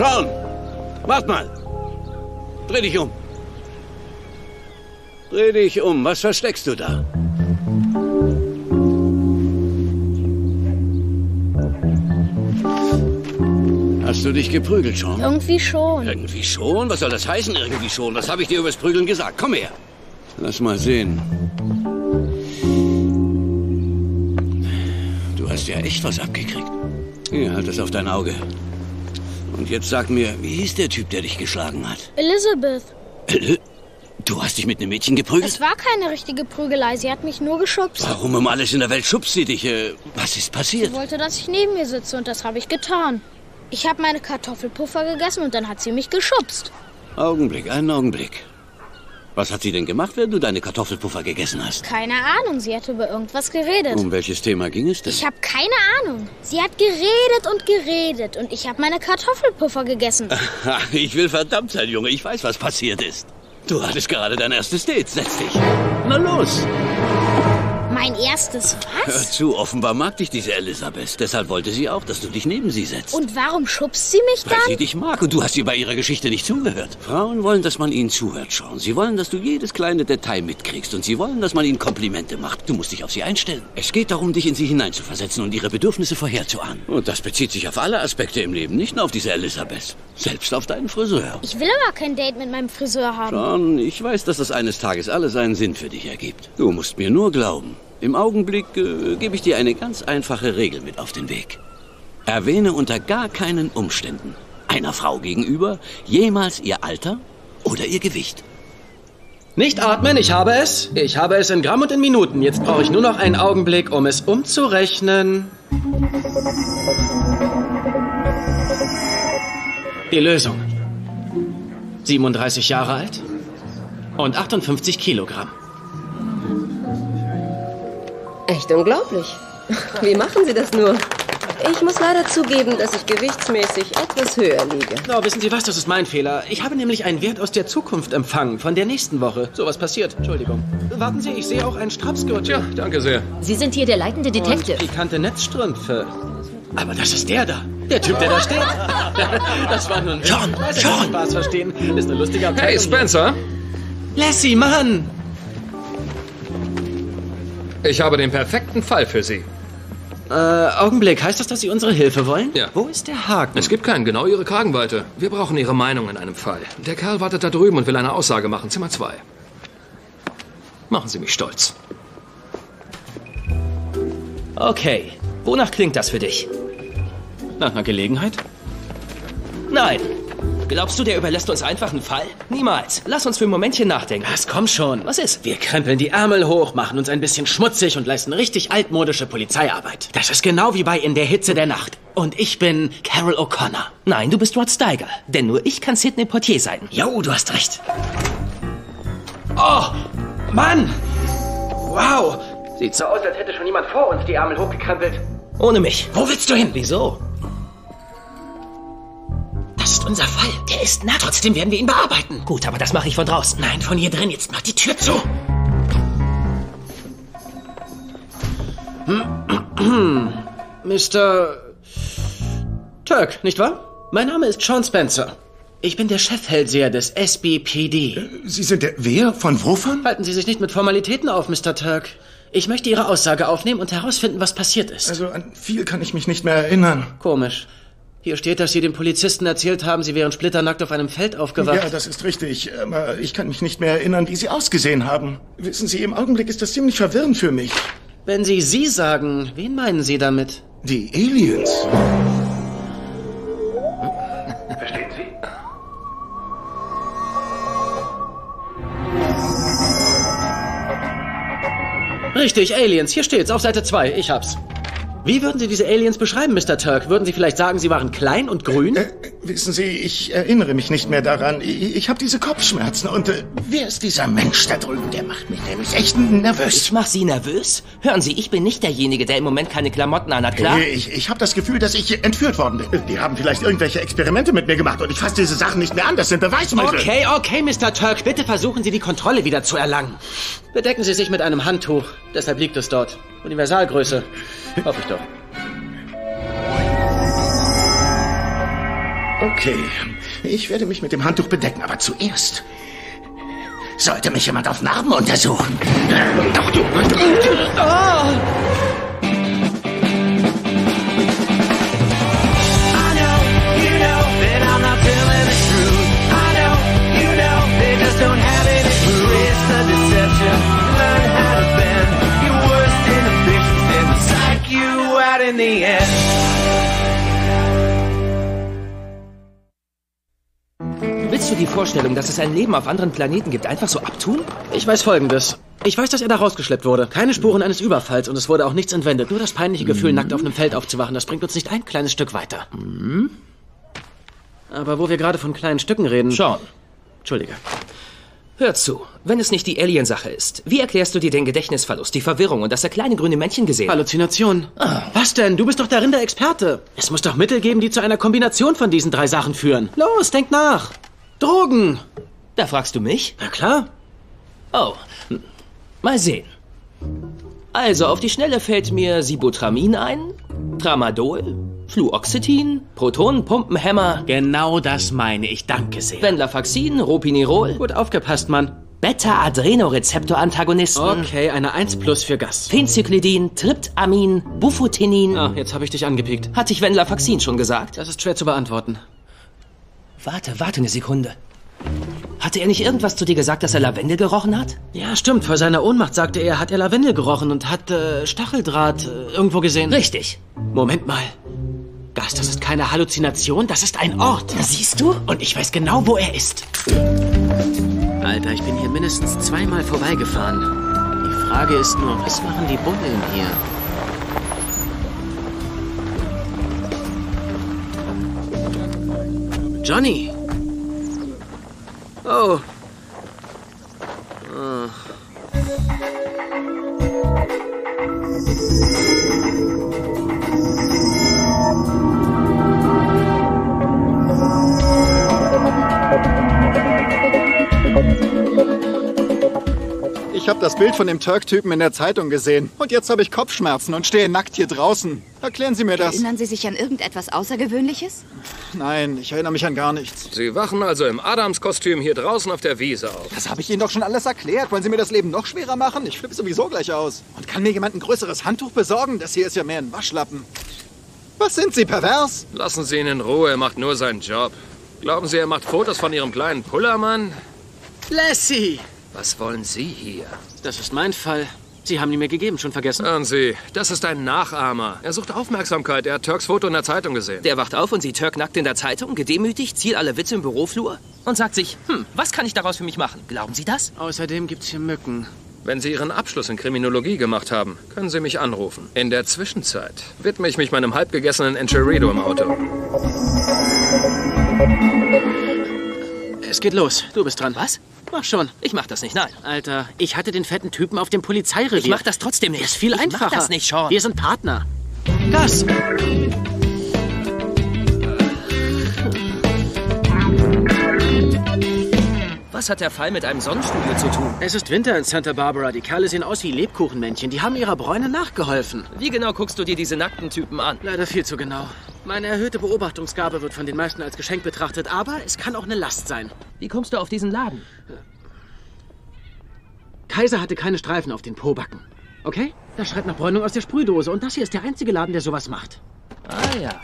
Sean! Wart mal! Dreh dich um! Dreh dich um. Was versteckst du da? Hast du dich geprügelt schon? Irgendwie schon. Irgendwie schon? Was soll das heißen, irgendwie schon? Was habe ich dir übers Prügeln gesagt? Komm her. Lass mal sehen. Du hast ja echt was abgekriegt. Hier, halt das auf dein Auge. Und jetzt sag mir, wie hieß der Typ, der dich geschlagen hat? Elizabeth. Du hast dich mit einem Mädchen geprügelt? Es war keine richtige Prügelei. Sie hat mich nur geschubst. Warum um alles in der Welt schubst sie dich? Äh, Was ist passiert? Sie wollte, dass ich neben ihr sitze und das habe ich getan. Ich habe meine Kartoffelpuffer gegessen und dann hat sie mich geschubst. Augenblick, einen Augenblick. Was hat sie denn gemacht, wenn du deine Kartoffelpuffer gegessen hast? Keine Ahnung, sie hat über irgendwas geredet. Um welches Thema ging es denn? Ich habe keine Ahnung. Sie hat geredet und geredet und ich habe meine Kartoffelpuffer gegessen. Ich will verdammt sein, Junge. Ich weiß, was passiert ist. Du hattest gerade dein erstes Date. Setz dich. Na los. Mein erstes Hör was? zu, offenbar mag dich diese Elisabeth. Deshalb wollte sie auch, dass du dich neben sie setzt. Und warum schubst sie mich Weil sie dann? dich mag und du hast ihr bei ihrer Geschichte nicht zugehört. Frauen wollen, dass man ihnen zuhört, schauen. Sie wollen, dass du jedes kleine Detail mitkriegst und sie wollen, dass man ihnen Komplimente macht. Du musst dich auf sie einstellen. Es geht darum, dich in sie hineinzuversetzen und ihre Bedürfnisse vorherzuahnen. Und das bezieht sich auf alle Aspekte im Leben, nicht nur auf diese Elisabeth. Selbst auf deinen Friseur. Ich will aber kein Date mit meinem Friseur haben. John, ich weiß, dass das eines Tages alles einen Sinn für dich ergibt. Du musst mir nur glauben. Im Augenblick äh, gebe ich dir eine ganz einfache Regel mit auf den Weg. Erwähne unter gar keinen Umständen einer Frau gegenüber jemals ihr Alter oder ihr Gewicht. Nicht atmen, ich habe es. Ich habe es in Gramm und in Minuten. Jetzt brauche ich nur noch einen Augenblick, um es umzurechnen. Die Lösung. 37 Jahre alt und 58 Kilogramm. Echt unglaublich. Wie machen Sie das nur? Ich muss leider zugeben, dass ich gewichtsmäßig etwas höher liege. Oh, wissen Sie was, das ist mein Fehler. Ich habe nämlich einen Wert aus der Zukunft empfangen, von der nächsten Woche. So was passiert. Entschuldigung. Warten Sie, ich sehe auch einen Strapsgürtel. Tja, danke sehr. Sie sind hier der leitende Und Detective. pikante Netzstrümpfe. Aber das ist der da. Der Typ, der da steht. Das war nur ein John, Ich John. Spaß verstehen. Ist eine lustige Abteilung. Hey, Spencer. Lassie, Mann! Ich habe den perfekten Fall für Sie. Äh, Augenblick. Heißt das, dass Sie unsere Hilfe wollen? Ja. Wo ist der Haken? Es gibt keinen, genau Ihre Kragenweite. Wir brauchen Ihre Meinung in einem Fall. Der Kerl wartet da drüben und will eine Aussage machen. Zimmer 2. Machen Sie mich stolz. Okay. Wonach klingt das für dich? Nach einer Gelegenheit? Nein. Glaubst du, der überlässt uns einfach einen Fall? Niemals. Lass uns für ein Momentchen nachdenken. Was, komm schon. Was ist? Wir krempeln die Ärmel hoch, machen uns ein bisschen schmutzig und leisten richtig altmodische Polizeiarbeit. Das ist genau wie bei In der Hitze der Nacht. Und ich bin Carol O'Connor. Nein, du bist Rod Steiger. Denn nur ich kann Sidney Portier sein. Jo, du hast recht. Oh, Mann! Wow! Sieht so aus, als hätte schon jemand vor uns die Ärmel hochgekrempelt. Ohne mich. Wo willst du hin? Wieso? Das ist unser Fall. Der ist nackt. Trotzdem werden wir ihn bearbeiten. Gut, aber das mache ich von draußen. Nein, von hier drin. Jetzt mach die Tür zu. Mr. Turk, nicht wahr? Mein Name ist Sean Spencer. Ich bin der Chefhellseher des SBPD. Sie sind der wer? Von wovon? Halten Sie sich nicht mit Formalitäten auf, Mr. Turk. Ich möchte Ihre Aussage aufnehmen und herausfinden, was passiert ist. Also an viel kann ich mich nicht mehr erinnern. Komisch. Hier steht, dass Sie dem Polizisten erzählt haben, Sie wären splitternackt auf einem Feld aufgewacht. Ja, das ist richtig. Aber ich kann mich nicht mehr erinnern, wie Sie ausgesehen haben. Wissen Sie, im Augenblick ist das ziemlich verwirrend für mich. Wenn Sie Sie sagen, wen meinen Sie damit? Die Aliens. Verstehen Sie? Richtig, Aliens. Hier steht's, auf Seite 2. Ich hab's. Wie würden Sie diese Aliens beschreiben, Mr. Turk? Würden Sie vielleicht sagen, sie waren klein und grün? Äh, wissen Sie, ich erinnere mich nicht mehr daran. Ich, ich habe diese Kopfschmerzen und äh, wer ist dieser Mensch da drüben? Der macht mich nämlich echt nervös. Ich mach Sie nervös? Hören Sie, ich bin nicht derjenige, der im Moment keine Klamotten anhat, klar? Äh, Ich, ich habe das Gefühl, dass ich entführt worden bin. Die haben vielleicht irgendwelche Experimente mit mir gemacht und ich fasse diese Sachen nicht mehr an. Das sind Beweismittel. Okay, okay, Mr. Turk. Bitte versuchen Sie, die Kontrolle wieder zu erlangen. Bedecken Sie sich mit einem Handtuch. Deshalb liegt es dort. Universalgröße. Hoffe ich doch. Okay, ich werde mich mit dem Handtuch bedecken, aber zuerst sollte mich jemand auf Narben untersuchen. Doch du. Willst du die Vorstellung, dass es ein Leben auf anderen Planeten gibt, einfach so abtun? Ich weiß Folgendes. Ich weiß, dass er da rausgeschleppt wurde. Keine Spuren eines Überfalls und es wurde auch nichts entwendet. Nur das peinliche Gefühl, nackt auf einem Feld aufzuwachen, das bringt uns nicht ein kleines Stück weiter. Aber wo wir gerade von kleinen Stücken reden... Sean, Entschuldige. Hör zu. Wenn es nicht die Alien-Sache ist, wie erklärst du dir den Gedächtnisverlust, die Verwirrung und dass er kleine grüne Männchen gesehen hat? Halluzination. Was denn? Du bist doch darin der Experte. Es muss doch Mittel geben, die zu einer Kombination von diesen drei Sachen führen. Los, denk nach. Drogen. Da fragst du mich? Na klar. Oh, mal sehen. Also, auf die Schnelle fällt mir Sibutramin ein, Tramadol, Fluoxetin, Protonenpumpenhämmer, Genau das meine ich. Danke sehr. Venlafaxin, Ropinirol, Gut aufgepasst, Mann. Beta-Adrenorezeptor-Antagonisten, Okay, eine 1 plus für Gas. Phencyclidin, Triptamin, Bufotinin. Ah, jetzt habe ich dich angepiekt. Hatte ich Venlafaxin schon gesagt? Das ist schwer zu beantworten. Warte, warte eine Sekunde. Hatte er nicht irgendwas zu dir gesagt, dass er Lavendel gerochen hat? Ja, stimmt. Vor seiner Ohnmacht sagte er, hat er Lavendel gerochen und hat äh, Stacheldraht äh, irgendwo gesehen. Richtig. Moment mal. Gas, das ist keine Halluzination, das ist ein Ort. Siehst du? Und ich weiß genau, wo er ist. Alter, ich bin hier mindestens zweimal vorbeigefahren. Die Frage ist nur, was machen die Bullen hier? Johnny! Oh. Ich habe das Bild von dem Turk-Typen in der Zeitung gesehen. Und jetzt habe ich Kopfschmerzen und stehe nackt hier draußen. Erklären Sie mir das. Erinnern Sie sich an irgendetwas Außergewöhnliches? Nein, ich erinnere mich an gar nichts. Sie wachen also im Adams-Kostüm hier draußen auf der Wiese auf. Das habe ich Ihnen doch schon alles erklärt. Wollen Sie mir das Leben noch schwerer machen? Ich flippe sowieso gleich aus. Und kann mir jemand ein größeres Handtuch besorgen? Das hier ist ja mehr ein Waschlappen. Was sind Sie, pervers? Lassen Sie ihn in Ruhe, er macht nur seinen Job. Glauben Sie, er macht Fotos von Ihrem kleinen Pullermann? Lassie! Was wollen Sie hier? Das ist mein Fall. Sie haben ihn mir gegeben, schon vergessen. Hören Sie, das ist ein Nachahmer. Er sucht Aufmerksamkeit. Er hat Turks Foto in der Zeitung gesehen. Der wacht auf und sieht Turk nackt in der Zeitung, gedemütigt, zieht alle Witze im Büroflur und sagt sich, hm, was kann ich daraus für mich machen? Glauben Sie das? Außerdem gibt's hier Mücken. Wenn Sie Ihren Abschluss in Kriminologie gemacht haben, können Sie mich anrufen. In der Zwischenzeit widme ich mich meinem halbgegessenen Encherido im Auto. Es geht los. Du bist dran. Was? Mach schon. Ich mach das nicht, nein. Alter, ich hatte den fetten Typen auf dem Polizeirevier. Ich mach das trotzdem nicht. Ist viel ich einfacher. Mach das nicht, Sean. Wir sind Partner. Gas! Was hat der Fall mit einem Sonnenstudio zu tun? Es ist Winter in Santa Barbara. Die Kerle sehen aus wie Lebkuchenmännchen. Die haben ihrer Bräune nachgeholfen. Wie genau guckst du dir diese nackten Typen an? Leider viel zu genau. Meine erhöhte Beobachtungsgabe wird von den meisten als Geschenk betrachtet, aber es kann auch eine Last sein. Wie kommst du auf diesen Laden? Kaiser hatte keine Streifen auf den Pobacken. Okay? Das schreit nach Bräunung aus der Sprühdose und das hier ist der einzige Laden, der sowas macht. Ah ja.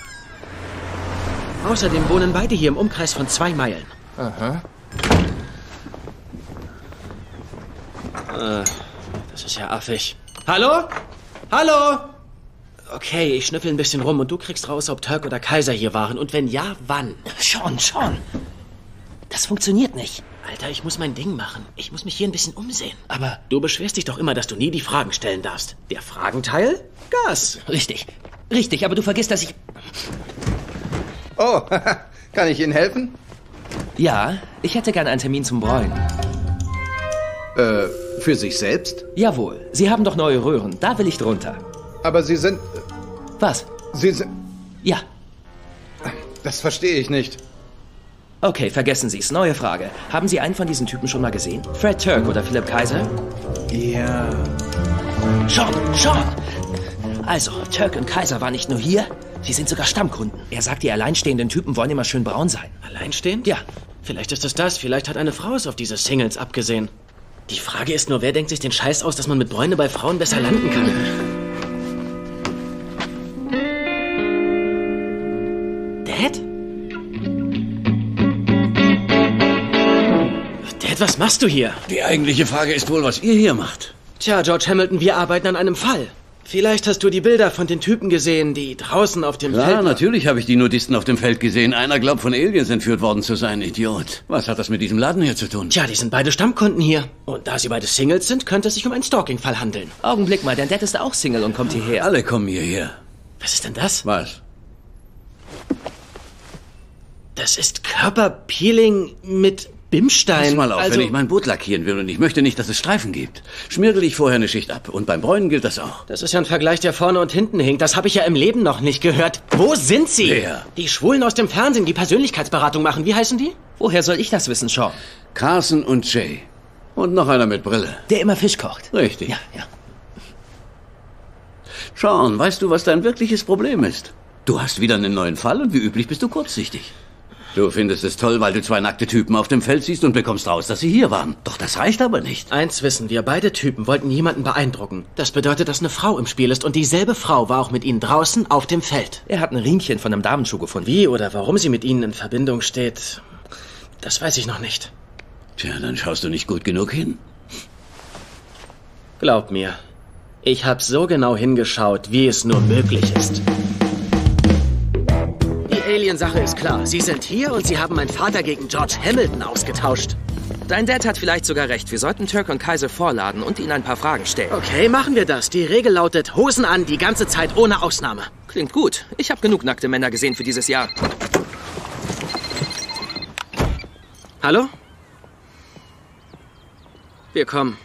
Außerdem wohnen beide hier im Umkreis von zwei Meilen. Aha. Äh, das ist ja affig. Hallo? Hallo? Okay, ich schnüffel ein bisschen rum und du kriegst raus, ob Turk oder Kaiser hier waren. Und wenn ja, wann? Schon, schon. Das funktioniert nicht. Alter, ich muss mein Ding machen. Ich muss mich hier ein bisschen umsehen. Aber Du beschwerst dich doch immer, dass du nie die Fragen stellen darfst. Der Fragenteil? Gas. richtig. Richtig, aber du vergisst, dass ich. Oh, kann ich Ihnen helfen? Ja, ich hätte gern einen Termin zum Bräuen. Äh, für sich selbst? Jawohl. Sie haben doch neue Röhren. Da will ich drunter. Aber Sie sind. Was? Sie sind. Ja. Das verstehe ich nicht. Okay, vergessen Sie's. Neue Frage. Haben Sie einen von diesen Typen schon mal gesehen? Fred Turk oder Philip Kaiser? Ja. Schon, schon. Also, Turk und Kaiser waren nicht nur hier, Sie sind sogar Stammkunden. Er sagt, die alleinstehenden Typen wollen immer schön braun sein. Alleinstehend? Ja. Vielleicht ist es das. Vielleicht hat eine Frau es auf diese Singles abgesehen. Die Frage ist nur, wer denkt sich den Scheiß aus, dass man mit Bräune bei Frauen besser landen kann? Dad? Dad, was machst du hier? Die eigentliche Frage ist wohl, was ihr hier macht. Tja, George Hamilton, wir arbeiten an einem Fall. Vielleicht hast du die Bilder von den Typen gesehen, die draußen auf dem Ja, Feld... natürlich habe ich die Nudisten auf dem Feld gesehen. Einer glaubt, von Aliens entführt worden zu sein. Idiot. Was hat das mit diesem Laden hier zu tun? Tja, die sind beide Stammkunden hier. Und da sie beide Singles sind, könnte es sich um einen Stalking-Fall handeln. Augenblick mal, dein Dad ist auch Single und kommt hierher. Alle kommen hierher. Was ist denn das? Was? Das ist Körperpeeling mit Bimstein. Pass mal auf, also, wenn ich mein Boot lackieren will und ich möchte nicht, dass es Streifen gibt, schmirgel ich vorher eine Schicht ab. Und beim Bräunen gilt das auch. Das ist ja ein Vergleich, der vorne und hinten hinkt. Das habe ich ja im Leben noch nicht gehört. Wo sind sie? Wer? Die Schwulen aus dem Fernsehen, die Persönlichkeitsberatung machen. Wie heißen die? Woher soll ich das wissen, Sean? Carson und Jay. Und noch einer mit Brille. Der immer Fisch kocht. Richtig. Ja, ja. Sean, weißt du, was dein wirkliches Problem ist? Du hast wieder einen neuen Fall und wie üblich bist du kurzsichtig. Du findest es toll, weil du zwei nackte Typen auf dem Feld siehst und bekommst raus, dass sie hier waren. Doch das reicht aber nicht. Eins wissen wir, beide Typen wollten jemanden beeindrucken. Das bedeutet, dass eine Frau im Spiel ist und dieselbe Frau war auch mit ihnen draußen auf dem Feld. Er hat ein Riemchen von einem Damenschuh gefunden. Wie oder warum sie mit ihnen in Verbindung steht, das weiß ich noch nicht. Tja, dann schaust du nicht gut genug hin. Glaub mir, ich habe so genau hingeschaut, wie es nur möglich ist. Die Alien-Sache ist klar. Sie sind hier und sie haben meinen Vater gegen George Hamilton ausgetauscht. Dein Dad hat vielleicht sogar recht. Wir sollten Turk und Kaiser vorladen und ihnen ein paar Fragen stellen. Okay, machen wir das. Die Regel lautet Hosen an, die ganze Zeit ohne Ausnahme. Klingt gut. Ich habe genug nackte Männer gesehen für dieses Jahr. Hallo? Wir kommen.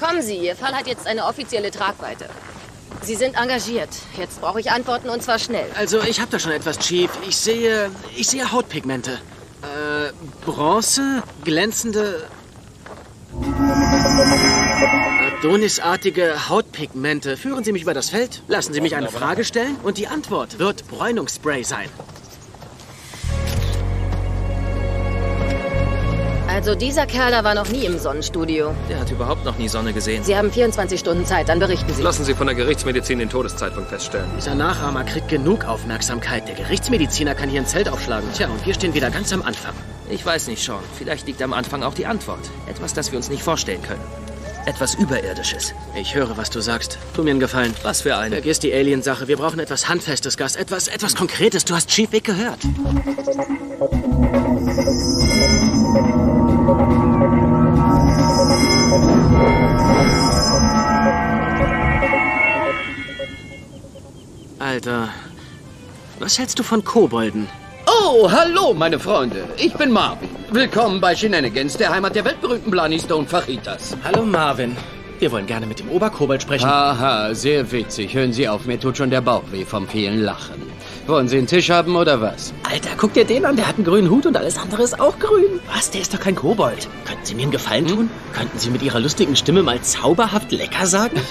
Kommen Sie, Ihr Fall hat jetzt eine offizielle Tragweite. Sie sind engagiert. Jetzt brauche ich Antworten und zwar schnell. Also, ich habe da schon etwas, Chief. Ich sehe. Ich sehe Hautpigmente. Äh, Bronze, glänzende. Adonisartige Hautpigmente. Führen Sie mich über das Feld, lassen Sie mich eine Frage stellen und die Antwort wird Bräunungsspray sein. Also, dieser Kerl da war noch nie im Sonnenstudio. Der hat überhaupt noch nie Sonne gesehen. Sie haben 24 Stunden Zeit, dann berichten Sie. Lassen Sie von der Gerichtsmedizin den Todeszeitpunkt feststellen. Dieser Nachahmer kriegt genug Aufmerksamkeit. Der Gerichtsmediziner kann hier ein Zelt aufschlagen. Tja, und wir stehen wieder ganz am Anfang. Ich weiß nicht, Sean. Vielleicht liegt am Anfang auch die Antwort. Etwas, das wir uns nicht vorstellen können. Etwas Überirdisches. Ich höre, was du sagst. Tu mir einen Gefallen. Was für ein... Vergiss die Alien-Sache. Wir brauchen etwas Handfestes, Gas. Etwas, etwas Konkretes. Du hast Chief Vic gehört. Alter, was hältst du von Kobolden? Oh, hallo, meine Freunde. Ich bin Marvin. Willkommen bei Shenanigans, der Heimat der weltberühmten Blani Stone Fajitas. Hallo, Marvin. Wir wollen gerne mit dem Oberkobold sprechen. Haha, sehr witzig. Hören Sie auf, mir tut schon der Bauch weh vom vielen Lachen. Wollen Sie einen Tisch haben oder was? Alter, guck dir den an. Der hat einen grünen Hut und alles andere ist auch grün. Was? Der ist doch kein Kobold. Könnten Sie mir einen Gefallen tun? Könnten Sie mit Ihrer lustigen Stimme mal zauberhaft lecker sagen?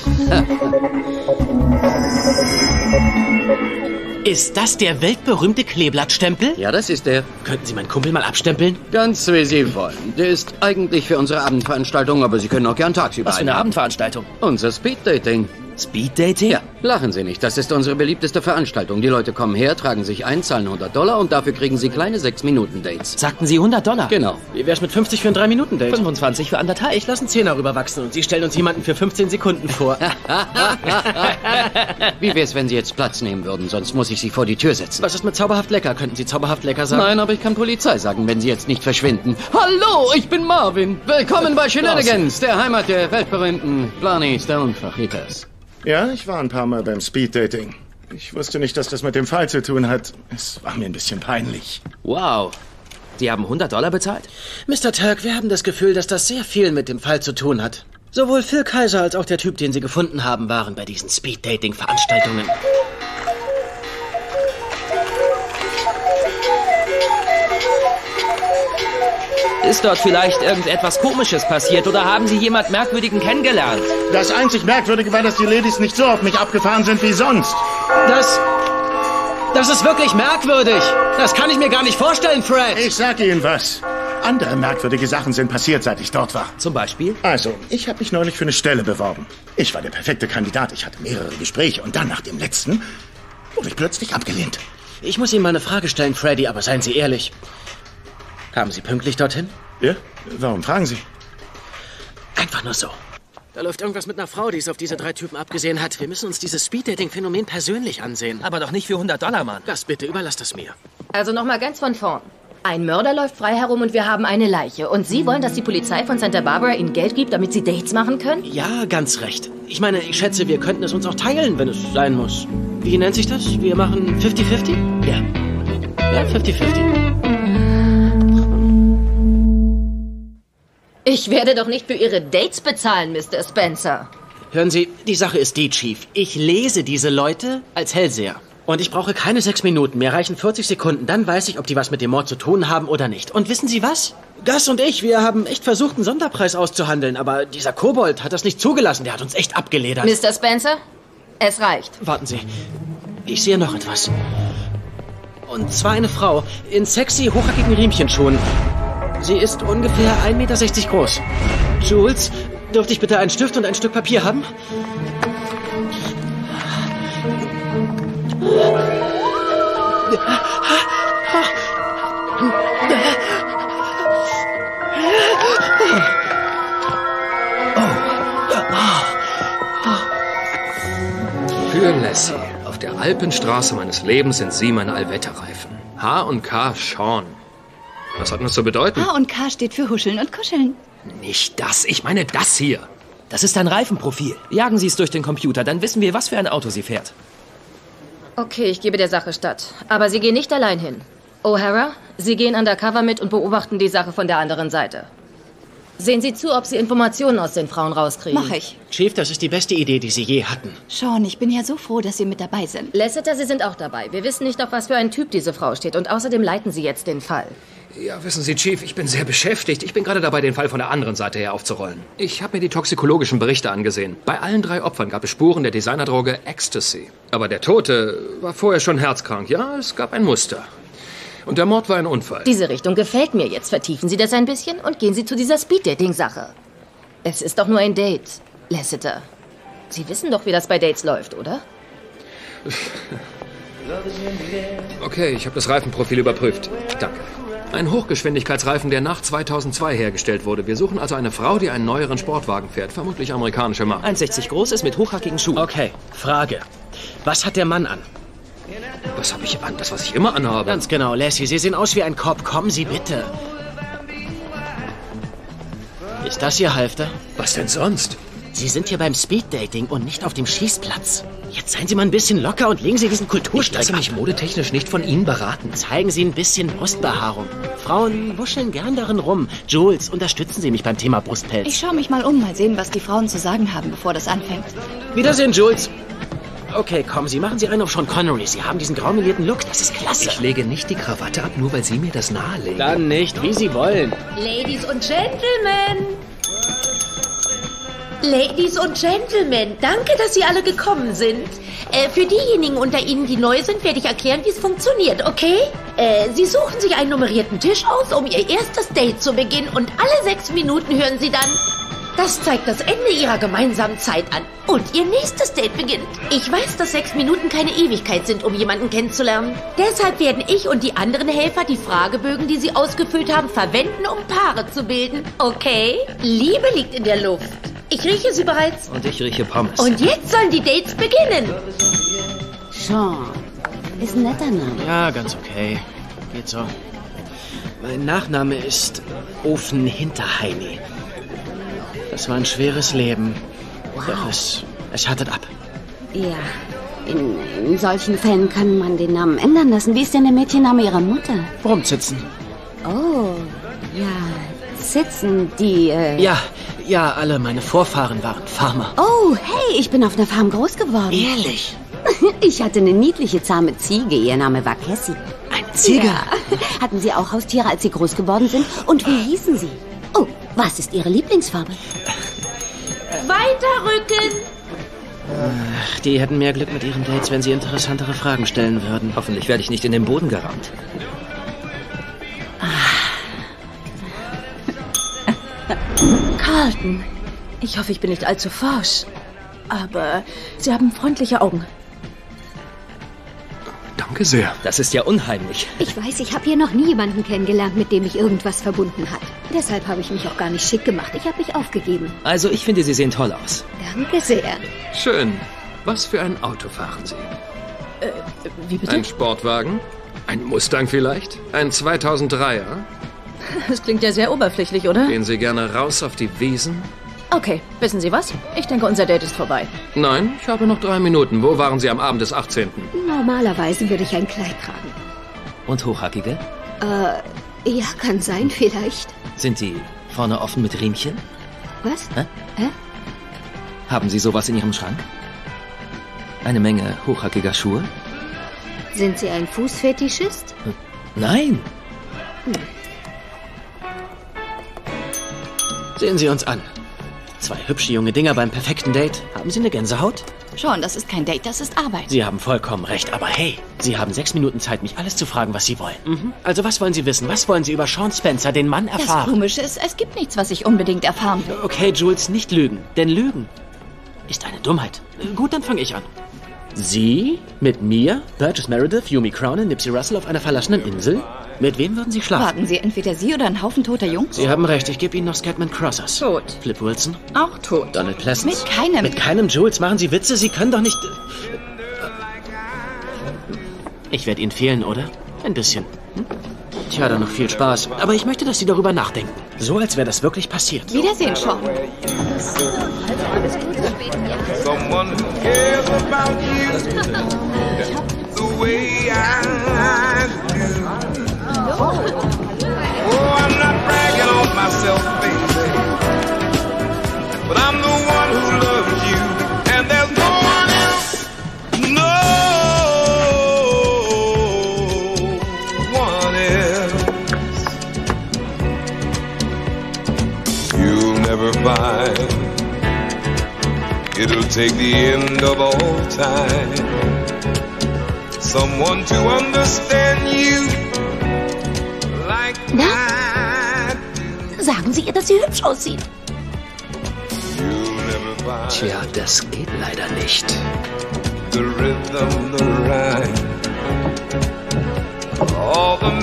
Ist das der weltberühmte Kleeblattstempel? Ja, das ist der. Könnten Sie meinen Kumpel mal abstempeln? Ganz wie Sie wollen. Der ist eigentlich für unsere Abendveranstaltung, aber Sie können auch gern tagsüber Was für eine. Abendveranstaltung? Unser Speeddating. Speeddating? Ja, lachen Sie nicht. Das ist unsere beliebteste Veranstaltung. Die Leute kommen her, tragen sich ein, zahlen 100 Dollar und dafür kriegen sie kleine 6-Minuten-Dates. Sagten Sie 100 Dollar? Genau. Wie wär's mit 50 für ein 3-Minuten-Date? 25 für anderthalb. Ich lasse einen Zehner rüberwachsen und Sie stellen uns jemanden für 15 Sekunden vor. Wie wär's, wenn Sie jetzt Platz nehmen würden? Sonst muss ich Sie vor die Tür setzen. Was ist mit zauberhaft lecker? Könnten Sie zauberhaft lecker sagen? Nein, aber ich kann Polizei sagen, wenn Sie jetzt nicht verschwinden. Hallo, ich bin Marvin. Willkommen bei Shenanigans, der Heimat der weltberühmten Blarney Stone Fajitas. Ja, ich war ein paar Mal beim Speeddating. Ich wusste nicht, dass das mit dem Fall zu tun hat. Es war mir ein bisschen peinlich. Wow. Die haben 100 Dollar bezahlt? Mr. Turk, wir haben das Gefühl, dass das sehr viel mit dem Fall zu tun hat. Sowohl Phil Kaiser als auch der Typ, den Sie gefunden haben, waren bei diesen Speed-Dating-Veranstaltungen. Ist dort vielleicht irgendetwas Komisches passiert oder haben Sie jemand Merkwürdigen kennengelernt? Das einzig Merkwürdige war, dass die Ladies nicht so auf mich abgefahren sind wie sonst. Das. Das ist wirklich merkwürdig. Das kann ich mir gar nicht vorstellen, Fred. Ich sag Ihnen was. Andere merkwürdige Sachen sind passiert, seit ich dort war. Zum Beispiel? Also, ich habe mich neulich für eine Stelle beworben. Ich war der perfekte Kandidat. Ich hatte mehrere Gespräche und dann nach dem letzten wurde ich plötzlich abgelehnt. Ich muss Ihnen mal eine Frage stellen, Freddy, aber seien Sie ehrlich. Kamen Sie pünktlich dorthin? Ja? Warum fragen Sie? Einfach nur so. Da läuft irgendwas mit einer Frau, die es auf diese drei Typen abgesehen hat. Wir müssen uns dieses Speeddating-Phänomen persönlich ansehen. Aber doch nicht für 100 Dollar, Mann. Das bitte, überlass das mir. Also nochmal ganz von vorn. Ein Mörder läuft frei herum und wir haben eine Leiche. Und Sie wollen, dass die Polizei von Santa Barbara Ihnen Geld gibt, damit Sie Dates machen können? Ja, ganz recht. Ich meine, ich schätze, wir könnten es uns auch teilen, wenn es sein muss. Wie nennt sich das? Wir machen 50-50? Ja. Ja, 50-50. Ich werde doch nicht für Ihre Dates bezahlen, Mr. Spencer. Hören Sie, die Sache ist die, Chief. Ich lese diese Leute als Hellseher. Und ich brauche keine sechs Minuten, mir reichen 40 Sekunden. Dann weiß ich, ob die was mit dem Mord zu tun haben oder nicht. Und wissen Sie was? Gus und ich, wir haben echt versucht, einen Sonderpreis auszuhandeln, aber dieser Kobold hat das nicht zugelassen. Der hat uns echt abgeledert. Mr. Spencer, es reicht. Warten Sie. Ich sehe noch etwas. Und zwar eine Frau in sexy, hochhackigen Riemchenschuhen. Sie ist ungefähr 1,60 Meter groß. Jules, dürfte ich bitte einen Stift und ein Stück Papier haben? Für Lassie. Auf der Alpenstraße meines Lebens sind Sie meine Allwetterreifen. H und K Sean. Was hat das zu bedeuten? H und K steht für Huscheln und Kuscheln. Nicht das, ich meine das hier. Das ist ein Reifenprofil. Jagen Sie es durch den Computer, dann wissen wir, was für ein Auto sie fährt. Okay, ich gebe der Sache statt. Aber Sie gehen nicht allein hin. O'Hara, Sie gehen undercover mit und beobachten die Sache von der anderen Seite. Sehen Sie zu, ob Sie Informationen aus den Frauen rauskriegen. Mach ich. Chief, das ist die beste Idee, die Sie je hatten. Sean, ich bin ja so froh, dass Sie mit dabei sind. Lasseter, Sie sind auch dabei. Wir wissen nicht, auf was für einen Typ diese Frau steht. Und außerdem leiten Sie jetzt den Fall. Ja, wissen Sie, Chief, ich bin sehr beschäftigt. Ich bin gerade dabei, den Fall von der anderen Seite her aufzurollen. Ich habe mir die toxikologischen Berichte angesehen. Bei allen drei Opfern gab es Spuren der Designerdroge Ecstasy. Aber der Tote war vorher schon herzkrank. Ja, es gab ein Muster. Und der Mord war ein Unfall. Diese Richtung gefällt mir. Jetzt vertiefen Sie das ein bisschen und gehen Sie zu dieser Speed-Dating-Sache. Es ist doch nur ein Date, Lasseter. Sie wissen doch, wie das bei Dates läuft, oder? Okay, ich habe das Reifenprofil überprüft. Danke. Ein Hochgeschwindigkeitsreifen, der nach 2002 hergestellt wurde. Wir suchen also eine Frau, die einen neueren Sportwagen fährt. Vermutlich amerikanische Marke. 1,60 groß ist mit hochhackigen Schuhen. Okay, Frage. Was hat der Mann an? Was habe ich an? Das, was ich immer anhabe. Ganz genau, Lassie. Sie sehen aus wie ein Cop. Kommen Sie bitte. Ist das Ihr Halfter? Was denn sonst? Sie sind hier beim Speeddating und nicht auf dem Schießplatz. Jetzt seien Sie mal ein bisschen locker und legen Sie diesen Ich Kulturstreik lasse ab. mich modetechnisch nicht von Ihnen beraten. Zeigen Sie ein bisschen Brustbehaarung. Frauen wuscheln gern darin rum. Jules, unterstützen Sie mich beim Thema Brustpelz. Ich schaue mich mal um, mal sehen, was die Frauen zu sagen haben, bevor das anfängt. Wiedersehen, Jules. Okay, kommen Sie, machen Sie einen auf Sean Connery. Sie haben diesen graumelierten Look, das ist klasse. Ich lege nicht die Krawatte ab, nur weil Sie mir das nahelegen. Dann nicht, wie Sie wollen. Ladies und Gentlemen. Ladies und Gentlemen, danke, dass Sie alle gekommen sind. Äh, für diejenigen unter Ihnen, die neu sind, werde ich erklären, wie es funktioniert, okay? Äh, Sie suchen sich einen nummerierten Tisch aus, um Ihr erstes Date zu beginnen und alle sechs Minuten hören Sie dann... Das zeigt das Ende Ihrer gemeinsamen Zeit an. Und Ihr nächstes Date beginnt. Ich weiß, dass sechs Minuten keine Ewigkeit sind, um jemanden kennenzulernen. Deshalb werden ich und die anderen Helfer die Fragebögen, die Sie ausgefüllt haben, verwenden, um Paare zu bilden. Okay? Liebe liegt in der Luft. Ich rieche sie bereits. Und ich rieche Pommes. Und jetzt sollen die Dates beginnen. Sean. Ist ein netter Name. Ja, ganz okay. Geht so. Mein Nachname ist Ofen Hinterheini. Das war ein schweres Leben. Doch es, es härtet ab. Ja. In, in solchen Fällen kann man den Namen ändern lassen. Wie ist denn der Mädchenname Ihrer Mutter? Rumzitzen. Oh, ja. Sitzen, die, äh... Ja, ja, alle meine Vorfahren waren Farmer. Oh, hey, ich bin auf einer Farm groß geworden. Ehrlich? Ich hatte eine niedliche, zahme Ziege. Ihr Name war Cassie. Eine Ziege? Ja. Hatten Sie auch Haustiere, als Sie groß geworden sind? Und wie hießen Sie? Was ist Ihre Lieblingsfarbe? Weiter rücken. Ach, die hätten mehr Glück mit ihren Dates, wenn sie interessantere Fragen stellen würden. Hoffentlich werde ich nicht in den Boden gerammt. Carlton, ich hoffe, ich bin nicht allzu forsch. Aber Sie haben freundliche Augen. Danke sehr. Das ist ja unheimlich. Ich weiß, ich habe hier noch nie jemanden kennengelernt, mit dem mich irgendwas verbunden hat. Deshalb habe ich mich auch gar nicht schick gemacht. Ich habe mich aufgegeben. Also, ich finde, Sie sehen toll aus. Danke sehr. Schön. Was für ein Auto fahren Sie? Äh, wie bitte? Ein Sportwagen? Ein Mustang vielleicht? Ein 2003er? Das klingt ja sehr oberflächlich, oder? Gehen Sie gerne raus auf die Wiesen? Okay, wissen Sie was? Ich denke, unser Date ist vorbei. Nein, ich habe noch drei Minuten. Wo waren Sie am Abend des 18.? Normalerweise würde ich ein Kleid tragen. Und hochhackige? Äh, ja, kann sein, vielleicht. Sind die vorne offen mit Riemchen? Was? Hä? Hä? Haben Sie sowas in Ihrem Schrank? Eine Menge hochhackiger Schuhe? Sind Sie ein Fußfetischist? Nein. Sehen Sie uns an. Zwei hübsche junge Dinger beim perfekten Date. Haben Sie eine Gänsehaut? Schon, das ist kein Date, das ist Arbeit. Sie haben vollkommen recht, aber hey, Sie haben sechs Minuten Zeit, mich alles zu fragen, was Sie wollen. Also was wollen Sie wissen? Was wollen Sie über Sean Spencer, den Mann, Das erfahren? Komische ist, es gibt nichts, was ich unbedingt erfahren will. Okay, Jules, nicht lügen. Denn Lügen ist eine Dummheit. Gut, dann fange ich an. Sie mit mir, Burgess Meredith, Yumi Cronin, Nipsey Russell auf einer verlassenen Insel? Mit wem würden Sie schlafen? Warten Sie, entweder Sie oder ein Haufen toter Jungs? Sie haben recht, ich gebe Ihnen noch Scatman Crossers. Tot. Flip Wilson, Auch tot. Donald Pleasance. Mit keinem. Mit keinem Jules. Machen Sie Witze? Sie können doch nicht... Ich werde Ihnen fehlen, oder? Ein bisschen. Hm? Tja, dann noch viel Spaß. Aber ich möchte, dass Sie darüber nachdenken. So, als wäre das wirklich passiert. Wiedersehen, Sean. Someone who cares about you the way I do. Oh, I'm not bragging on myself, find It'll take the end of all time. Someone to understand you like Na? Sagen Sie ihr, dass sie hübsch aussieht. Tja, das geht leider nicht. The rhythm, the rhyme.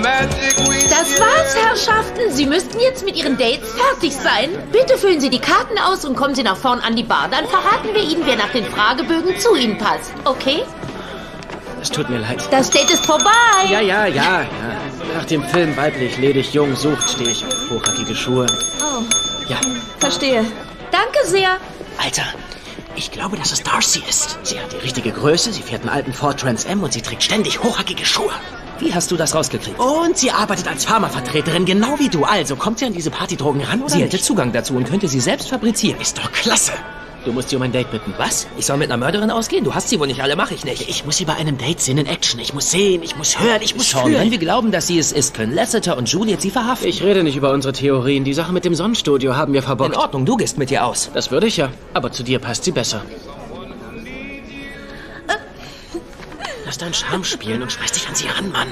Das war's, Herrschaften. Sie müssten jetzt mit Ihren Dates fertig sein. Bitte füllen Sie die Karten aus und kommen Sie nach vorn an die Bar. Dann verraten wir Ihnen, wer nach den Fragebögen zu Ihnen passt. Okay? Es tut mir leid. Das Date ist vorbei. Ja, ja, ja, ja. Nach dem Film weiblich, ledig, jung, sucht, stehe ich auf hochhackige Schuhe. Oh, Ja. verstehe. Danke sehr. Alter, ich glaube, dass es Darcy ist. Sie hat die richtige Größe, sie fährt einen alten Ford Trans M und sie trägt ständig hochhackige Schuhe. Wie hast du das rausgekriegt? Und sie arbeitet als Pharmavertreterin, genau wie du. Also, kommt sie an diese Partydrogen ran oder Sie hätte nicht? Zugang dazu und könnte sie selbst fabrizieren. Ist doch klasse. Du musst sie um ein Date bitten. Was? Ich soll mit einer Mörderin ausgehen? Du hast sie wohl nicht alle, mach ich nicht. Ich muss sie bei einem Date sehen in Action. Ich muss sehen, ich muss hören, ich muss Sean, fühlen. wenn wir glauben, dass sie es ist, können Lasseter und Juliet sie verhaften. Ich rede nicht über unsere Theorien. Die Sache mit dem Sonnenstudio haben wir verbockt. In Ordnung, du gehst mit ihr aus. Das würde ich ja. Aber zu dir passt sie besser. Lass deinen Charme spielen und schmeiß dich an sie ran, Mann.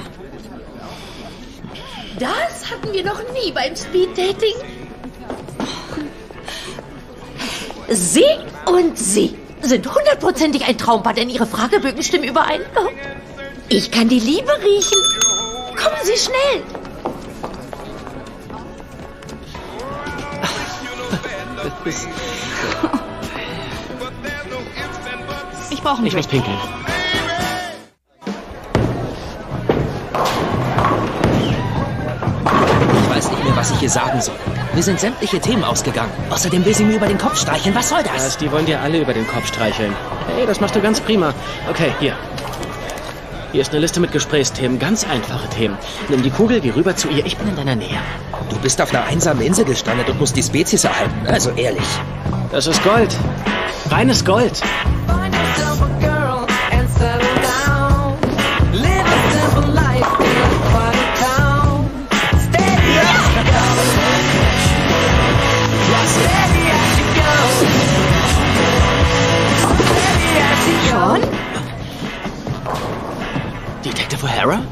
Das hatten wir noch nie beim Speeddating. Sie und Sie sind hundertprozentig ein Traumpaar, denn Ihre Fragebögen stimmen überein. Ich kann die Liebe riechen. Kommen Sie schnell. Ich brauche einen Ich muss pinkeln. Weiß nicht mehr, was ich ihr sagen soll. Mir sind sämtliche Themen ausgegangen. Außerdem will sie mir über den Kopf streicheln. Was soll das? Was, die wollen dir alle über den Kopf streicheln. Hey, das machst du ganz prima. Okay, hier. Hier ist eine Liste mit Gesprächsthemen, ganz einfache Themen. Nimm die Kugel, geh rüber zu ihr, ich bin in deiner Nähe. Du bist auf einer einsamen Insel gestrandet und musst die Spezies erhalten. Also ehrlich. Das ist Gold. Reines Gold.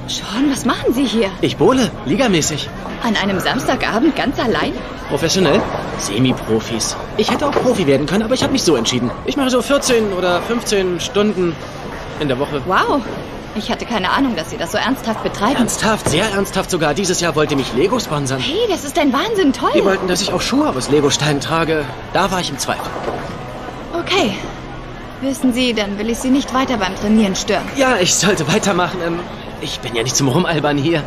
Sie hier? Ich bohle, ligamäßig. An einem Samstagabend ganz allein? Professionell? Semi-Profis. Ich hätte auch Profi werden können, aber ich habe mich so entschieden. Ich mache so 14 oder 15 Stunden in der Woche. Wow. Ich hatte keine Ahnung, dass Sie das so ernsthaft betreiben. Ernsthaft, sehr ernsthaft sogar. Dieses Jahr wollte mich Lego sponsern. Hey, das ist ein Wahnsinn, toll. Die wollten, dass ich auch Schuhe aus Legosteinen trage. Da war ich im Zweifel. Okay. Wissen Sie, dann will ich Sie nicht weiter beim Trainieren stören. Ja, ich sollte weitermachen. Ähm, ich bin ja nicht zum Rumalbern hier.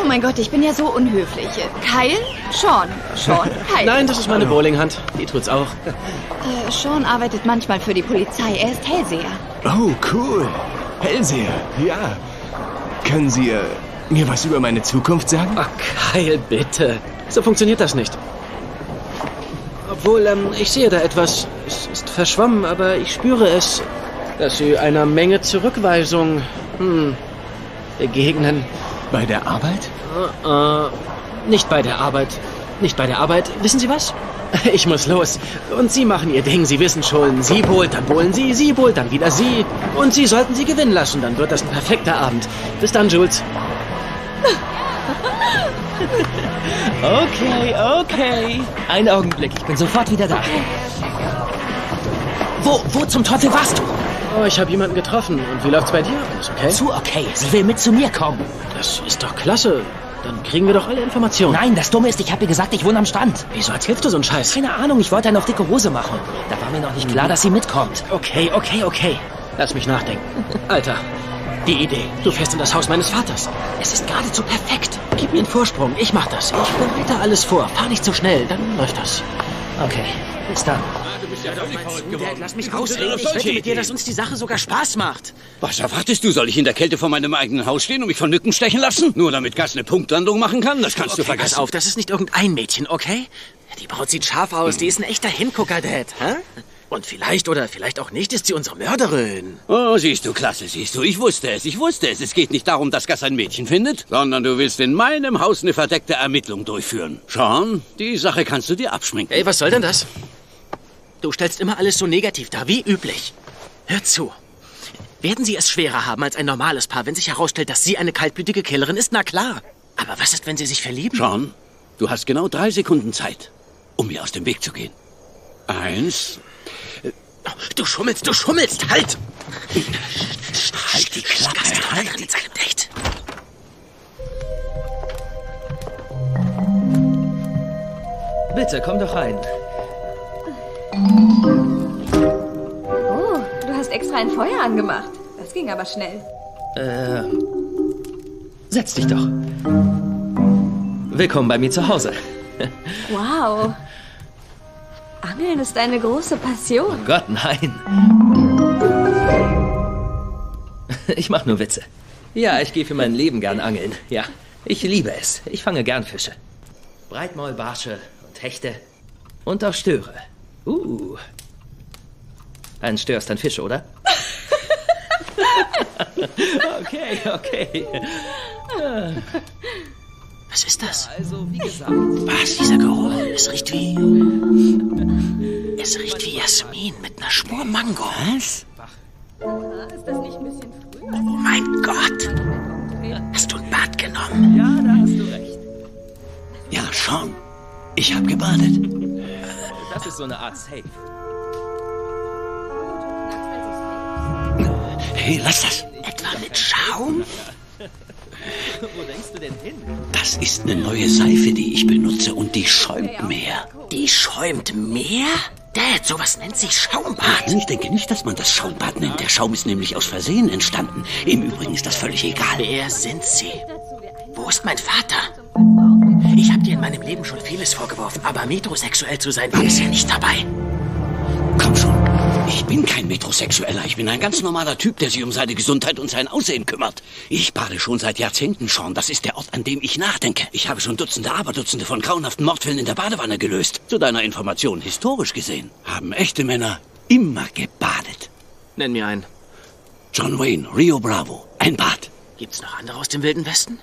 Oh mein Gott, ich bin ja so unhöflich. Kyle? Sean. Sean, Kyle. Nein, das ist meine Bowlinghand. Die tut's auch. Äh, Sean arbeitet manchmal für die Polizei. Er ist Hellseher. Oh, cool. Hellseher, ja. Können Sie äh, mir was über meine Zukunft sagen? Ach, Kyle, bitte. So funktioniert das nicht. Obwohl, ähm, ich sehe da etwas. Es ist verschwommen, aber ich spüre es, dass Sie einer Menge Zurückweisung, hm, begegnen. Bei der Arbeit? Äh, äh, nicht bei der Arbeit. Nicht bei der Arbeit. Wissen Sie was? Ich muss los. Und Sie machen Ihr Ding. Sie wissen schon. Sie bohlt, dann bohlen Sie. Sie bohlt, dann wieder Sie. Und Sie sollten Sie gewinnen lassen. Dann wird das ein perfekter Abend. Bis dann, Jules. Okay, okay. Ein Augenblick, ich bin sofort wieder da. Wo, wo zum Teufel warst du? Oh, ich habe jemanden getroffen. Und wie läuft's bei dir? Alles okay? Zu okay. Sie will mit zu mir kommen. Das ist doch klasse. Dann kriegen wir doch alle Informationen. Nein, das Dumme ist, ich habe ihr gesagt, ich wohne am Strand. Wieso erzählst du so einen Scheiß? Keine Ahnung, ich wollte eine auf dicke Hose machen. Da war mir noch nicht klar, dass sie mitkommt. Okay, okay, okay. Lass mich nachdenken. Alter, die Idee. Du fährst in das Haus meines Vaters. Es ist geradezu perfekt. Gib mir einen Vorsprung. Ich mach das. Ich bereite alles vor. Fahr nicht so schnell, dann läuft das. Okay, bis dann. Lass mich ausreden. Ich wette mit dir, dass uns die Sache sogar Spaß macht. Was erwartest du? Soll ich in der Kälte vor meinem eigenen Haus stehen und mich von Mücken stechen lassen? Nur damit Gas eine Punktlandung machen kann? Das kannst okay, du vergessen. Pass auf, das ist nicht irgendein Mädchen, okay? Die Braut sieht scharf aus. Die ist ein echter Hingucker, Dad. Hä? Und vielleicht oder vielleicht auch nicht ist sie unsere Mörderin. Oh, siehst du, klasse, siehst du. Ich wusste es, ich wusste es. Es geht nicht darum, dass Gas ein Mädchen findet, sondern du willst in meinem Haus eine verdeckte Ermittlung durchführen. Sean, die Sache kannst du dir abschminken. Ey, was soll denn das? Du stellst immer alles so negativ dar, wie üblich. Hör zu. Werden Sie es schwerer haben als ein normales Paar, wenn sich herausstellt, dass sie eine kaltblütige Killerin ist? Na klar. Aber was ist, wenn Sie sich verlieben? Sean, du hast genau drei Sekunden Zeit, um mir aus dem Weg zu gehen. Eins. Du schummelst, du schummelst! Halt! Halt die Klappe, halt! An seinem Date. Bitte, komm doch rein. Oh, du hast extra ein Feuer angemacht. Das ging aber schnell. Äh, setz dich doch. Willkommen bei mir zu Hause. Wow. Angeln ist eine große Passion. Gott, nein. Ich mach nur Witze. Ja, ich gehe für mein Leben gern angeln. Ja, ich liebe es. Ich fange gern Fische. Breitmaulbarsche und Hechte. Und auch Störe. Uh. Ein Stör ist ein Fisch, oder? okay, okay. Was ist das? Also, wie gesagt. Was, dieser Geruch? Es riecht wie... Es riecht wie Jasmin mit einer Spur Mango. Was? Ist das nicht ein bisschen früh? Oh mein Gott! Hast du ein Bad genommen? Ja, da hast du recht. Ja, Sean, ich habe gebadet. Das ist so eine Art Safe. Hey, lass das. Etwa mit Schaum? Wo denkst du denn hin? Das ist eine neue Seife, die ich benutze und die schäumt mehr. Die schäumt mehr? Dad, sowas nennt sich Schaumbad. Nein, ich denke nicht, dass man das Schaumbad nennt. Der Schaum ist nämlich aus Versehen entstanden. Im Übrigen ist das völlig egal. Wer sind Sie? Wo ist mein Vater? Ich habe dir in meinem Leben schon vieles vorgeworfen, aber metrosexuell zu sein war bisher nicht dabei. Komm schon. Ich bin kein Metrosexueller. Ich bin ein ganz normaler Typ, der sich um seine Gesundheit und sein Aussehen kümmert. Ich bade schon seit Jahrzehnten schon. Das ist der Ort, an dem ich nachdenke. Ich habe schon Dutzende, Aberdutzende von grauenhaften Mordfällen in der Badewanne gelöst. Zu deiner Information, historisch gesehen, haben echte Männer immer gebadet. Nenn mir einen. John Wayne, Rio Bravo, ein Bad. Gibt's noch andere aus dem Wilden Westen?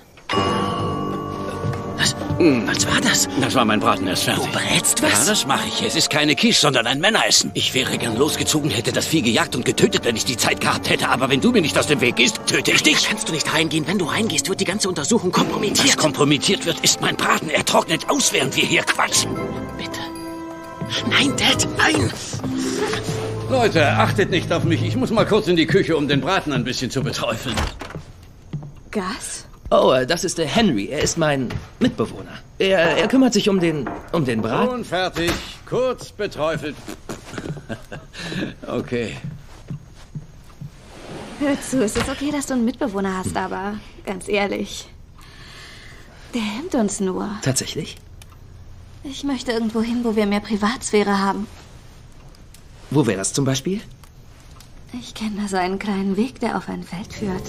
Was? Was war das? Das war mein Braten, er ist fertig. Du brätst Ja, was? das mache ich. Es ist keine Quiche, sondern ein Männeressen. Ich wäre gern losgezogen, hätte das Vieh gejagt und getötet, wenn ich die Zeit gehabt hätte. Aber wenn du mir nicht aus dem Weg gehst, töte ich dich. Da kannst du nicht reingehen. Wenn du reingehst, wird die ganze Untersuchung kompromittiert. Was kompromittiert wird, ist mein Braten. Er trocknet aus, während wir hier quatschen. Nein, Dad, nein! Leute, achtet nicht auf mich. Ich muss mal kurz in die Küche, um den Braten ein bisschen zu beträufeln. Gas? Oh, das ist der Henry. Er ist mein Mitbewohner. Er, er kümmert sich um den, um den Braten. Und fertig. Kurz beträufelt. okay. Hör zu, es ist okay, dass du einen Mitbewohner hast, aber ganz ehrlich, der hemmt uns nur. Tatsächlich? Ich möchte irgendwo hin, wo wir mehr Privatsphäre haben. Wo wäre das zum Beispiel? Ich kenne da so einen kleinen Weg, der auf ein Feld führt.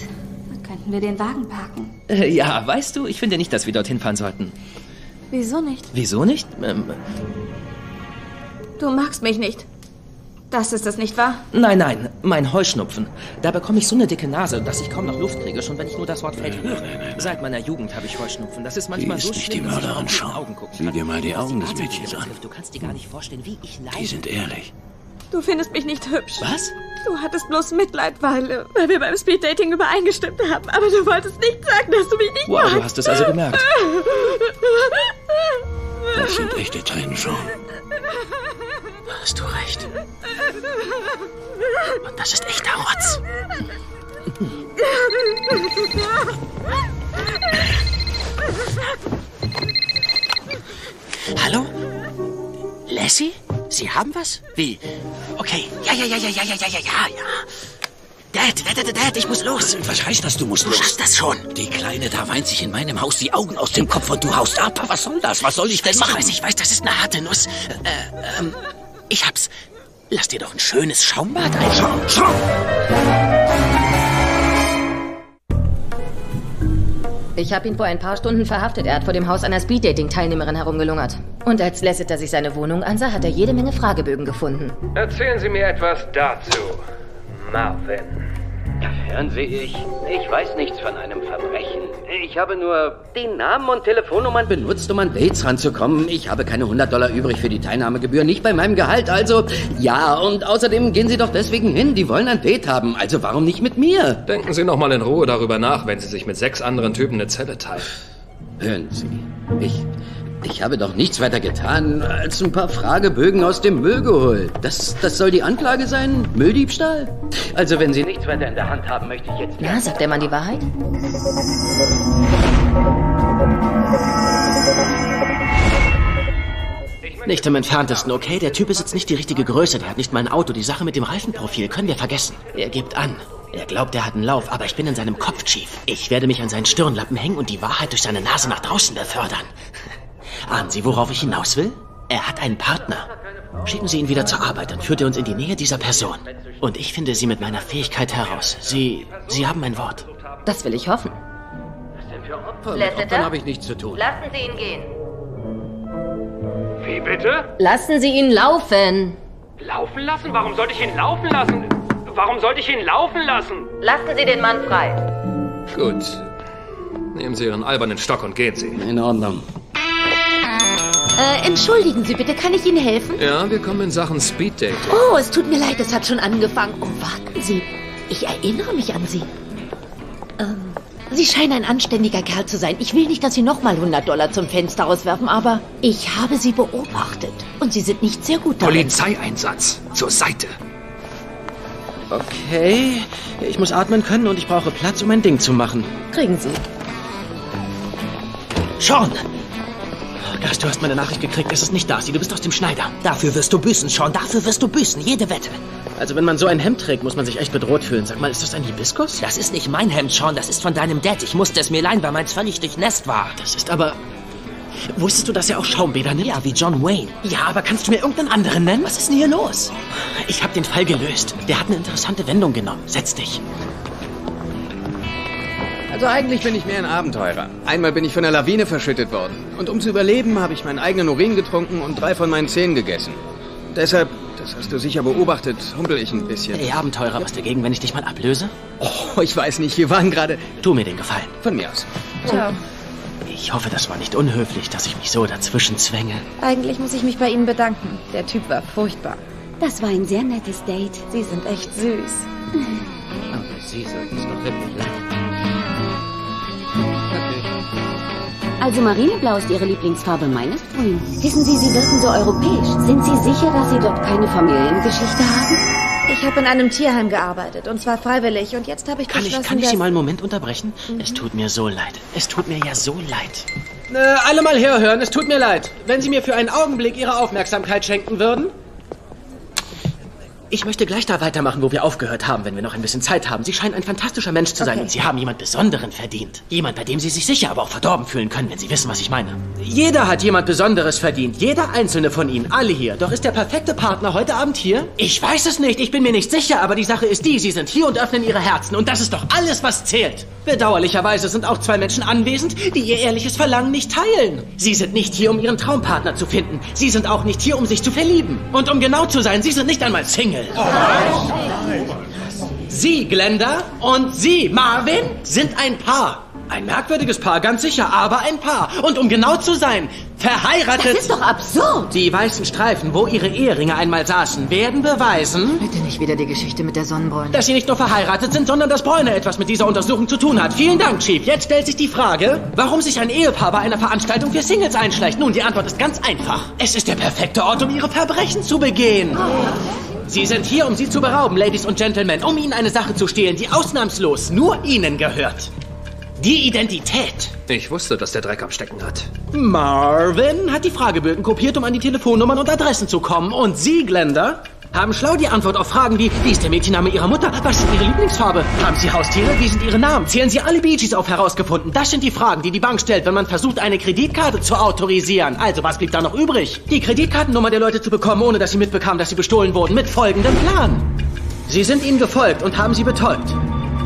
Könnten wir den Wagen parken. Äh, ja, weißt du, ich finde nicht, dass wir dorthin fahren sollten. Wieso nicht? Wieso nicht? Ähm, Du magst mich nicht. Das ist es, nicht wahr? nein, nein, mein Heuschnupfen. Da bekomme ich so eine dicke Nase, dass ich kaum noch Luft kriege, schon wenn ich nur das Wort Feld höre. Seit meiner Jugend habe ich Heuschnupfen. Das ist manchmal Die so schlimm, die. Augen gucken Sieh dir mal die Augen des Mädchens an. Du kannst dir gar nicht vorstellen, wie ich leide. Die sind ehrlich. Du findest mich nicht hübsch. Was? Du hattest bloß Mitleid, weil, weil wir beim Speeddating übereingestimmt haben. Aber du wolltest nicht sagen, dass du mich nicht Wow, magst. du hast es also gemerkt. Das sind echte Tränen, Sean. Hast du recht. Und das ist echter Rotz. Hallo? Lassie? Sie haben was? Wie? Okay. Ja, ja, ja, ja, ja, ja, ja, ja, ja. Dad, Dad, Dad, Dad, ich muss los. Was heißt das, du musst Du los? schaffst das schon. Die Kleine da weint sich in meinem Haus die Augen aus dem Kopf und du haust ab. Was soll das? Was soll ich denn Ich machen? weiß, ich weiß, das ist eine harte Nuss. Äh, ähm, ich hab's. Lass dir doch ein schönes Schaumbad einschauen. Ich habe ihn vor ein paar Stunden verhaftet. Er hat vor dem Haus einer Speeddating-Teilnehmerin herumgelungert. Und als Lasseter sich seine Wohnung ansah, hat er jede Menge Fragebögen gefunden. Erzählen Sie mir etwas dazu, Marvin. Hören Sie, ich, ich weiß nichts von einem Verbrechen. Ich habe nur den Namen und Telefonnummern benutzt, um an Dates ranzukommen. Ich habe keine 100 Dollar übrig für die Teilnahmegebühr, nicht bei meinem Gehalt. Also, ja, und außerdem gehen Sie doch deswegen hin. Die wollen ein Date haben. Also, warum nicht mit mir? Denken Sie noch mal in Ruhe darüber nach, wenn Sie sich mit sechs anderen Typen eine Zelle teilen. Hören Sie, ich, ich habe doch nichts weiter getan, als ein paar Fragebögen aus dem Müll geholt. Das, das soll die Anklage sein? Mülldiebstahl? Also, wenn Sie nichts weiter in der Hand haben, möchte ich jetzt... Na, sagt der Mann die Wahrheit? Nicht im entferntesten, okay? Der Typ ist jetzt nicht die richtige Größe, der hat nicht mal ein Auto. Die Sache mit dem Reifenprofil können wir vergessen. Er gibt an. Er glaubt, er hat einen Lauf, aber ich bin in seinem Kopf, Chief. Ich werde mich an seinen Stirnlappen hängen und die Wahrheit durch seine Nase nach draußen befördern. Ahnen Sie, worauf ich hinaus will? Er hat einen Partner. Schicken Sie ihn wieder zur Arbeit, dann führt er uns in die Nähe dieser Person. Und ich finde Sie mit meiner Fähigkeit heraus. Sie, Sie haben mein Wort. Das will ich hoffen. Mit Opfern habe ich nichts zu tun. Lassen Sie ihn gehen. Wie bitte? Lassen Sie ihn laufen. Laufen lassen? Warum sollte ich ihn laufen lassen? Warum sollte ich ihn laufen lassen? Lassen Sie den Mann frei. Gut. Nehmen Sie Ihren albernen Stock und gehen Sie. In Ordnung. Äh, entschuldigen Sie bitte, kann ich Ihnen helfen? Ja, wir kommen in Sachen Speeddating. Oh, es tut mir leid, es hat schon angefangen. Oh, warten Sie. Ich erinnere mich an Sie. Ähm, Sie scheinen ein anständiger Kerl zu sein. Ich will nicht, dass Sie nochmal 100 Dollar zum Fenster rauswerfen, aber ich habe Sie beobachtet. Und Sie sind nicht sehr gut darin. Polizeieinsatz. Zur Seite. Okay, ich muss atmen können und ich brauche Platz, um mein Ding zu machen. Kriegen Sie. Sean! Gas, du hast meine Nachricht gekriegt. Es ist nicht Darcy, du bist aus dem Schneider. Dafür wirst du büßen, Sean. Dafür wirst du büßen. Jede Wette. Also, wenn man so ein Hemd trägt, muss man sich echt bedroht fühlen. Sag mal, ist das ein Hibiskus? Das ist nicht mein Hemd, Sean. Das ist von deinem Dad. Ich musste es mir leihen, weil meins völlig durchnässt war. Das ist aber... Wusstest du, dass er auch Schaumbäder nimmt? Ja, wie John Wayne. Ja, aber kannst du mir irgendeinen anderen nennen? Was ist denn hier los? Ich habe den Fall gelöst. Der hat eine interessante Wendung genommen. Setz dich. Also eigentlich bin ich mehr ein Abenteurer. Einmal bin ich von der Lawine verschüttet worden. Und um zu überleben, habe ich meinen eigenen Urin getrunken und drei von meinen Zähnen gegessen. Deshalb, das hast du sicher beobachtet, humpel ich ein bisschen. Ey, Abenteurer, was dagegen, wenn ich dich mal ablöse? Oh, ich weiß nicht, wir waren gerade... Tu mir den Gefallen. Von mir aus. Ciao. Ich hoffe, das war nicht unhöflich, dass ich mich so dazwischen zwänge. Eigentlich muss ich mich bei Ihnen bedanken. Der Typ war furchtbar. Das war ein sehr nettes Date. Sie sind echt süß. Aber Sie sollten es doch wirklich lassen. Also Marineblau ist Ihre Lieblingsfarbe, meines grün. Wissen Sie, Sie wirken so europäisch. Sind Sie sicher, dass Sie dort keine Familiengeschichte haben? Ich habe in einem Tierheim gearbeitet und zwar freiwillig und jetzt habe ich Kann ich, beschlossen, kann ich. Sie mal einen Moment unterbrechen? Es tut mir so leid. Es tut mir ja so leid. Äh, alle mal herhören, es tut mir leid. Wenn Sie mir für einen Augenblick Ihre Aufmerksamkeit schenken würden. Ich möchte gleich da weitermachen, wo wir aufgehört haben, wenn wir noch ein bisschen Zeit haben. Sie scheinen ein fantastischer Mensch zu sein Okay. und Sie haben jemand Besonderen verdient. Jemand, bei dem Sie sich sicher, aber auch verdorben fühlen können, wenn Sie wissen, was ich meine. Jeder hat jemand Besonderes verdient. Jeder einzelne von Ihnen. Alle hier. Doch ist der perfekte Partner heute Abend hier? Ich weiß es nicht. Ich bin mir nicht sicher. Aber die Sache ist die. Sie sind hier und öffnen Ihre Herzen. Und das ist doch alles, was zählt. Bedauerlicherweise sind auch zwei Menschen anwesend, die Ihr ehrliches Verlangen nicht teilen. Sie sind nicht hier, um Ihren Traumpartner zu finden. Sie sind auch nicht hier, um sich zu verlieben. Und um genau zu sein, Sie sind nicht einmal Single. Sie, Glenda, und Sie, Marvin, sind ein Paar. Ein merkwürdiges Paar, ganz sicher, aber ein Paar. Und um genau zu sein, verheiratet. Das ist doch absurd. Die weißen Streifen, wo ihre Eheringe einmal saßen, werden beweisen, Bitte nicht wieder die Geschichte mit der Sonnenbräune. dass sie nicht nur verheiratet sind, sondern dass Bräune etwas mit dieser Untersuchung zu tun hat. Vielen Dank, Chief. Jetzt stellt sich die Frage, warum sich ein Ehepaar bei einer Veranstaltung für Singles einschleicht. Nun, die Antwort ist ganz einfach. Es ist der perfekte Ort, um ihre Verbrechen zu begehen. Sie sind hier, um Sie zu berauben, Ladies und Gentlemen, um Ihnen eine Sache zu stehlen, die ausnahmslos nur Ihnen gehört. Die Identität. Ich wusste, dass der Dreck am Stecken hat. Marvin hat die Fragebögen kopiert, um an die Telefonnummern und Adressen zu kommen. Und Sie, Glenda, haben schlau die Antwort auf Fragen wie, wie ist der Mädchenname Ihrer Mutter? Was ist Ihre Lieblingsfarbe? Haben Sie Haustiere? Wie sind Ihre Namen? Zählen Sie alle Bee Gees auf herausgefunden? Das sind die Fragen, die die Bank stellt, wenn man versucht, eine Kreditkarte zu autorisieren. Also, was blieb da noch übrig? Die Kreditkartennummer der Leute zu bekommen, ohne dass sie mitbekamen, dass sie bestohlen wurden, mit folgendem Plan. Sie sind ihnen gefolgt und haben sie betäubt.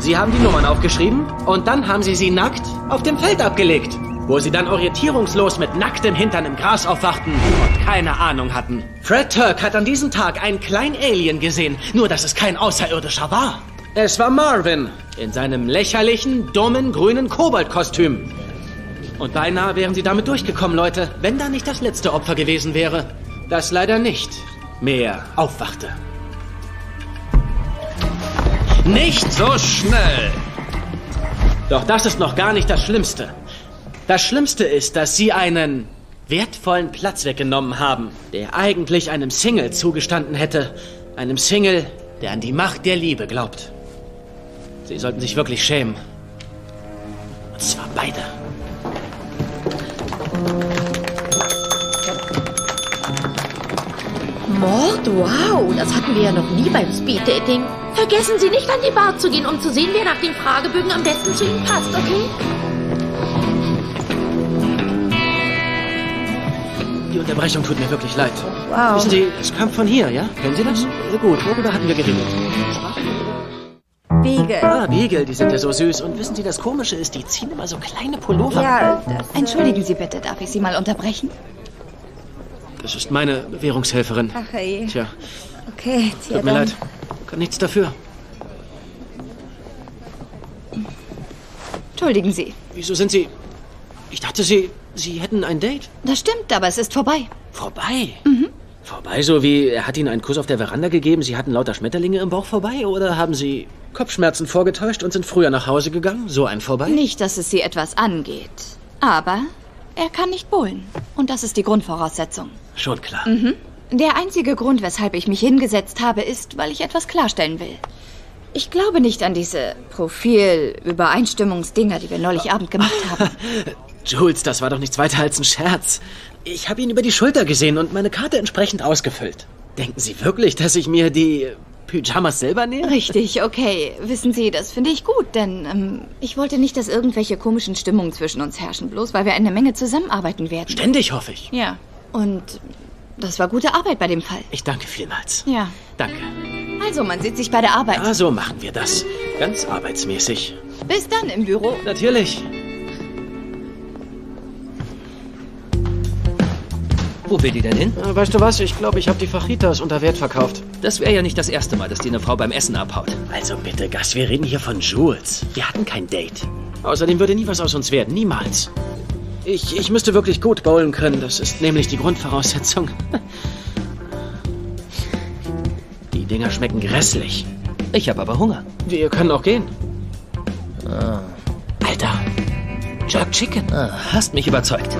Sie haben die Nummern aufgeschrieben und dann haben sie sie nackt auf dem Feld abgelegt, wo sie dann orientierungslos mit nacktem Hintern im Gras aufwachten und keine Ahnung hatten. Fred Turk hat an diesem Tag einen kleinen Alien gesehen, nur dass es kein Außerirdischer war. Es war Marvin in seinem lächerlichen, dummen, grünen Koboldkostüm. Und beinahe wären sie damit durchgekommen, Leute, wenn da nicht das letzte Opfer gewesen wäre, das leider nicht mehr aufwachte. Nicht so schnell! Doch das ist noch gar nicht das Schlimmste. Das Schlimmste ist, dass Sie einen wertvollen Platz weggenommen haben, der eigentlich einem Single zugestanden hätte. Einem Single, der an die Macht der Liebe glaubt. Sie sollten sich wirklich schämen. Und zwar beide. Mord? Wow, das hatten wir ja noch nie beim Speeddating. Vergessen Sie nicht an die Bar zu gehen, um zu sehen, wer nach den Fragebögen am besten zu Ihnen passt, okay? Die Unterbrechung tut mir wirklich leid. Wow. Wissen Sie, es kam von hier, ja? Kennen Sie das? Äh, Gut, worüber hatten wir geredet? Beagle. Ah, Beagle, die sind ja so süß. Und wissen Sie, das Komische ist, die ziehen immer so kleine Pullover. Ja, das... Entschuldigen Sie bitte, darf ich Sie mal unterbrechen? Das ist meine Währungshelferin. Ach hey. Tja, Okay, tja tut mir dann. leid. Kann nichts dafür. Entschuldigen Sie. Wieso sind Sie... Ich dachte, Sie... Sie hätten ein Date. Das stimmt, aber es ist vorbei. Vorbei? Vorbei, so wie er hat Ihnen einen Kuss auf der Veranda gegeben, Sie hatten lauter Schmetterlinge im Bauch vorbei? Oder haben Sie Kopfschmerzen vorgetäuscht und sind früher nach Hause gegangen? So ein vorbei? Nicht, dass es Sie etwas angeht. Aber er kann nicht bowlen. Und das ist die Grundvoraussetzung. Schon klar. Mhm. Der einzige Grund, weshalb ich mich hingesetzt habe, ist, weil ich etwas klarstellen will. Ich glaube nicht an diese Profil-Übereinstimmungsdinger, die wir neulich Abend gemacht haben. Jules, das war doch nichts weiter als ein Scherz. Ich habe ihn über die Schulter gesehen und meine Karte entsprechend ausgefüllt. Denken Sie wirklich, dass ich mir die Pyjamas selber nähe? Richtig, okay. Wissen Sie, das finde ich gut, denn ähm, ich wollte nicht, dass irgendwelche komischen Stimmungen zwischen uns herrschen, bloß weil wir eine Menge zusammenarbeiten werden. Ständig, hoffe ich. Ja. Und das war gute Arbeit bei dem Fall. Ich danke vielmals. Ja. Danke. Also, man sieht sich bei der Arbeit. Ah, so machen wir das. Ganz arbeitsmäßig. Bis dann im Büro. Natürlich. Wo will die denn hin? Äh, Weißt du was? Ich glaube, ich habe die Fajitas unter Wert verkauft. Das wäre ja nicht das erste Mal, dass dir eine Frau beim Essen abhaut. Also bitte, Gas, wir reden hier von Jules. Wir hatten kein Date. Außerdem würde nie was aus uns werden. Niemals. Ich, ich müsste wirklich gut bowlen können. Das ist nämlich die Grundvoraussetzung. Die Dinger schmecken grässlich. Ich habe aber Hunger. Wir können auch gehen. Ah. Alter, Jerk Chicken. Ah, hast mich überzeugt.